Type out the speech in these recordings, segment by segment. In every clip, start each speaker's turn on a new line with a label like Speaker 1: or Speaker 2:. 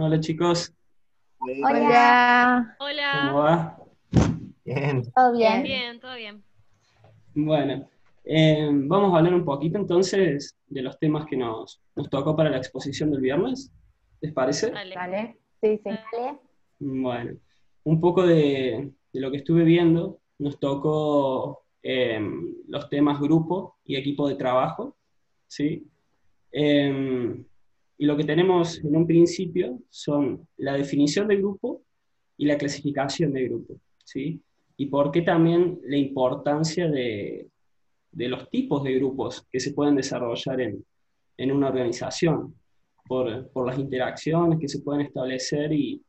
Speaker 1: Hola chicos,
Speaker 2: Hola.
Speaker 1: ¿cómo
Speaker 3: Hola.
Speaker 1: va?
Speaker 4: Bien.
Speaker 2: ¿Todo bien?
Speaker 3: Bien, todo bien.
Speaker 1: Bueno, eh, vamos a hablar un poquito entonces de los temas que nos, nos tocó para la exposición del viernes, ¿les parece?
Speaker 3: Dale.
Speaker 2: Dale. Sí, sí.
Speaker 3: Dale.
Speaker 1: Bueno, un poco de, de lo que estuve viendo, nos tocó eh, los temas grupo y equipo de trabajo, ¿sí? Eh, y lo que tenemos en un principio son la definición de grupo y la clasificación de grupo, ¿sí? Y por qué también la importancia de, de los tipos de grupos que se pueden desarrollar en, en una organización, por, por las interacciones que se pueden establecer y,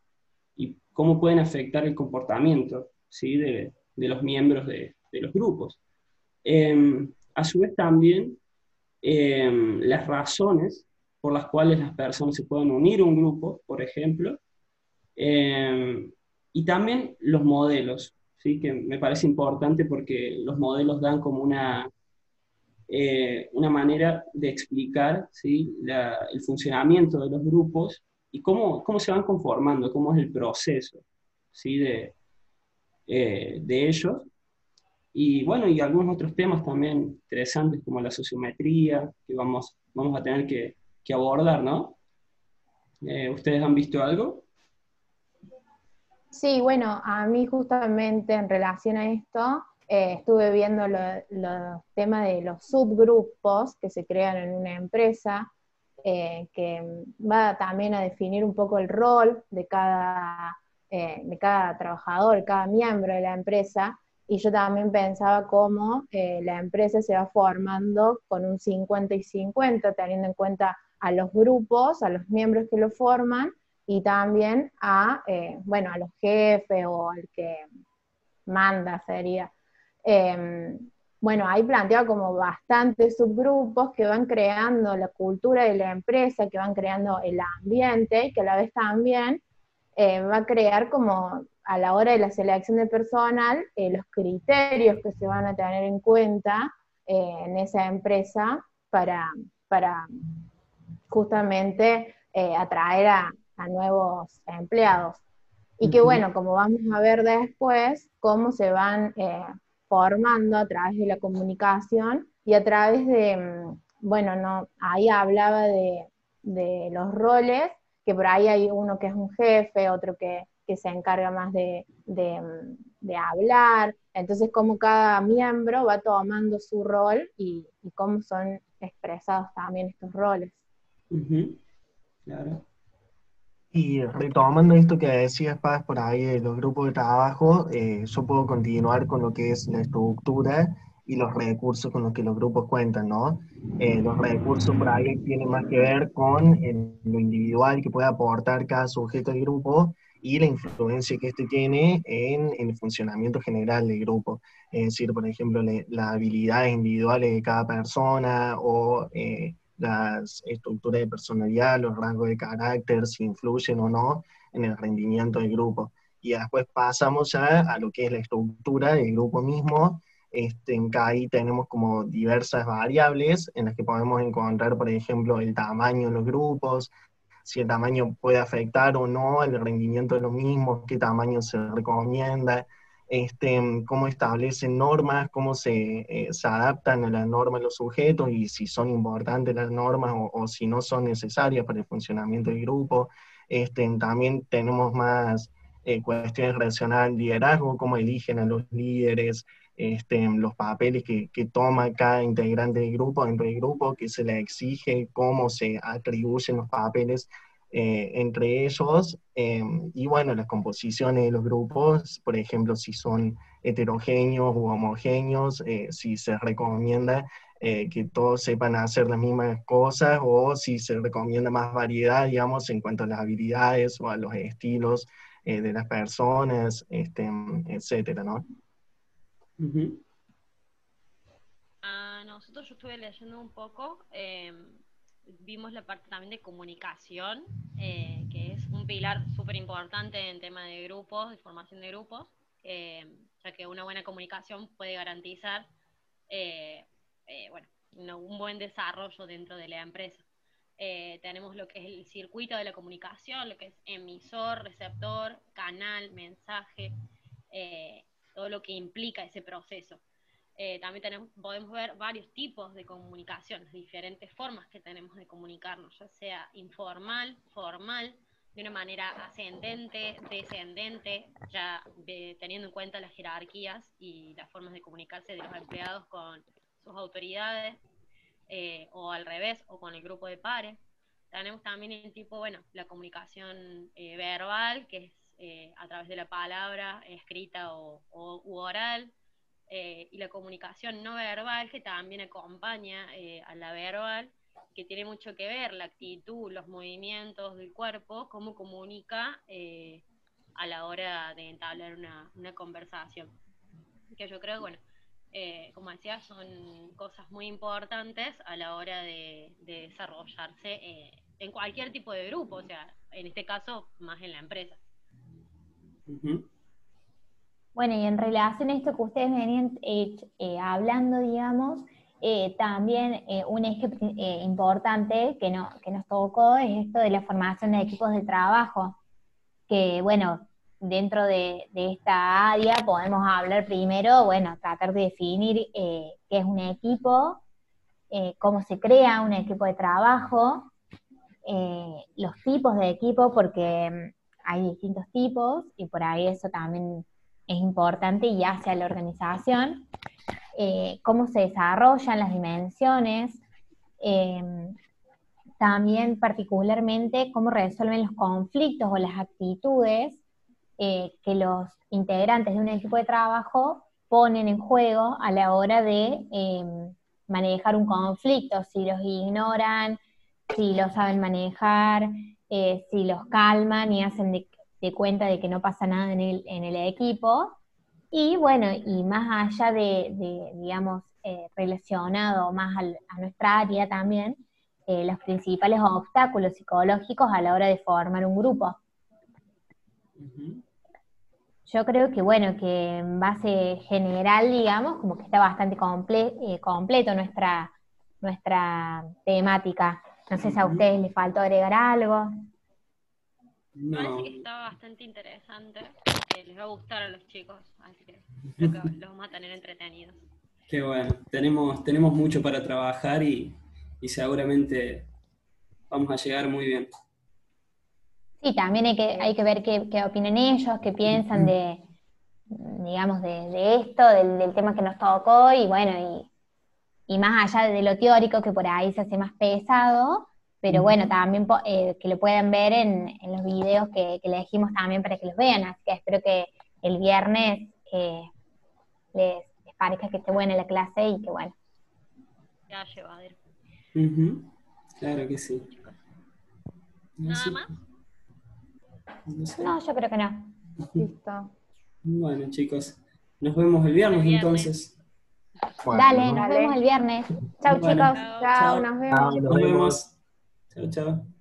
Speaker 1: y cómo pueden afectar el comportamiento ¿sí? de, de los miembros de, de los grupos. Eh, a su vez también eh, las razones por las cuales las personas se pueden unir a un grupo, por ejemplo, eh, y también los modelos, ¿sí? que me parece importante porque los modelos dan como una, eh, una manera de explicar ¿sí? la- el funcionamiento de los grupos y cómo, cómo se van conformando, cómo es el proceso ¿sí? de, eh, de ellos. Y bueno, y algunos otros temas también interesantes como la sociometría, que vamos, vamos a tener que, que abordar, ¿no? Eh, ¿Ustedes han visto algo?
Speaker 2: Sí, bueno, a mí justamente en relación a esto, eh, estuve viendo lo- los temas de los subgrupos que se crean en una empresa, eh, que va también a definir un poco el rol de cada, de cada trabajador, cada miembro de la empresa, y yo también pensaba cómo la empresa se va formando con un 50 y 50, teniendo en cuenta a los grupos, a los miembros que lo forman, y también a, eh, bueno, a los jefes o al que manda sería. Eh, bueno, ahí plantea como bastantes subgrupos que van creando la cultura de la empresa, que van creando el ambiente que a la vez también eh, va a crear como a la hora de la selección de personal eh, los criterios que se van a tener en cuenta en esa empresa para, para justamente eh, atraer a, a nuevos empleados. Y que bueno, como vamos a ver después, cómo se van eh, formando a través de la comunicación y a través de, mm, bueno, no, ahí hablaba de, de los roles, que por ahí hay uno que es un jefe, otro que, que se encarga más de, de, mm, de hablar, entonces cómo cada miembro va tomando su rol y, y cómo son expresados también estos roles.
Speaker 1: Claro.
Speaker 4: Y retomando esto que decías, Paz, por ahí de los grupos de trabajo, eh, yo puedo continuar con lo que es la estructura y los recursos con los que los grupos cuentan, ¿no? Eh, los recursos por ahí tienen más que ver con el- lo individual que puede aportar cada sujeto del grupo y la influencia que este tiene en, el funcionamiento general del grupo. Es decir, por ejemplo, le- las habilidades individuales de cada persona o eh, las estructuras de personalidad, los rasgos de carácter, si influyen o no en el rendimiento del grupo. Y después pasamos ya a lo que es la estructura del grupo mismo. Este, ahí tenemos como diversas variables en las que podemos encontrar, por ejemplo, el tamaño de los grupos, si el tamaño puede afectar o no el rendimiento de los mismos, qué tamaño se recomienda, este, cómo establecen normas, cómo se, eh, se adaptan a las normas los sujetos y si son importantes las normas o, si no son necesarias para el funcionamiento del grupo. Este, también tenemos más eh, cuestiones relacionadas al liderazgo, cómo eligen a los líderes, este, los papeles que, que toma cada integrante del grupo, dentro del grupo, que se le exige, cómo se atribuyen los papeles eh, entre ellos, eh, y bueno, las composiciones de los grupos, por ejemplo, si son heterogéneos u homogéneos, eh, si se recomienda eh, que todos sepan hacer las mismas cosas o si se recomienda más variedad, digamos, en cuanto a las habilidades o a los estilos eh, de las personas, este, etcétera, ¿no?
Speaker 1: Ujú.
Speaker 3: A nosotros yo estuve leyendo un poco, eh, vimos la parte también de comunicación, eh, que es un pilar súper importante en tema de grupos, de formación de grupos, eh, ya que una buena comunicación puede garantizar eh, bueno, un buen desarrollo dentro de la empresa. tenemos lo que es el circuito de la comunicación, lo que es emisor, receptor, canal, mensaje, todo lo que implica ese proceso. Eh, también tenemos, podemos ver varios tipos de comunicación, diferentes formas que tenemos de comunicarnos, ya sea informal, formal, de una manera ascendente, descendente, ya teniendo en cuenta las jerarquías y las formas de comunicarse de los empleados con sus autoridades, eh, o al revés, o con el grupo de pares. Tenemos también el tipo, bueno, la comunicación eh, verbal, que es eh, a través de la palabra escrita o, u oral, y la comunicación no verbal, que también acompaña a la verbal, que tiene mucho que ver la actitud, los movimientos del cuerpo, cómo comunica a la hora de entablar una, una conversación. Que yo creo, bueno, eh, como decía, son cosas muy importantes a la hora de, desarrollarse eh, en cualquier tipo de grupo, o sea, en este caso más en la empresa.
Speaker 5: Bueno, y en relación a esto que ustedes venían eh, hablando, digamos, también un eje importante que, no, que nos tocó es esto de la formación de equipos de trabajo, que bueno, dentro de, esta área podemos hablar primero, bueno, tratar de definir eh, qué es un equipo, eh, cómo se crea un equipo de trabajo, eh, los tipos de equipo, porque mm, hay distintos tipos y por ahí eso también es importante y hace a la organización, cómo se desarrollan las dimensiones, también particularmente cómo resuelven los conflictos o las actitudes eh, que los integrantes de un equipo de trabajo ponen en juego a la hora de manejar un conflicto, si los ignoran, si los saben manejar, eh, si los calman y hacen de, cuenta de que no pasa nada en el, en el equipo. Y bueno, y más allá de, digamos, eh, relacionado más a nuestra área también, los principales obstáculos psicológicos a la hora de formar un grupo yo creo que, bueno, que en base general, digamos, como que está bastante eh, completo nuestra, nuestra temática. No sé si a ustedes les faltó agregar algo.
Speaker 3: Me parece que está bastante interesante, que les va a gustar a los chicos, así que creo que los vamos a tener entretenidos.
Speaker 1: Qué bueno, tenemos, tenemos mucho para trabajar y, y seguramente vamos a llegar muy bien.
Speaker 5: Sí, también hay que, hay que ver qué, qué opinan ellos, qué piensan de, digamos, de, esto, del, tema que nos tocó, y bueno, y, más allá de lo teórico, que por ahí se hace más pesado, pero bueno, también eh, que lo puedan ver en, los videos que, que, le dijimos también para que los vean, así que espero que el viernes eh, les, parezca que esté buena la clase y que bueno.
Speaker 3: Ya llevadero.
Speaker 1: Claro que sí.
Speaker 3: ¿Nada más?
Speaker 5: No, yo creo que no.
Speaker 1: Listo. Bueno, chicos, nos vemos el viernes, entonces.
Speaker 5: Dale, nos vemos el viernes. Chau, chicos.
Speaker 1: Chao, nos vemos. Nos vemos. Ciao, ciao.